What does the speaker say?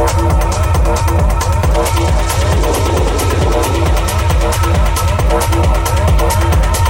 Thank you.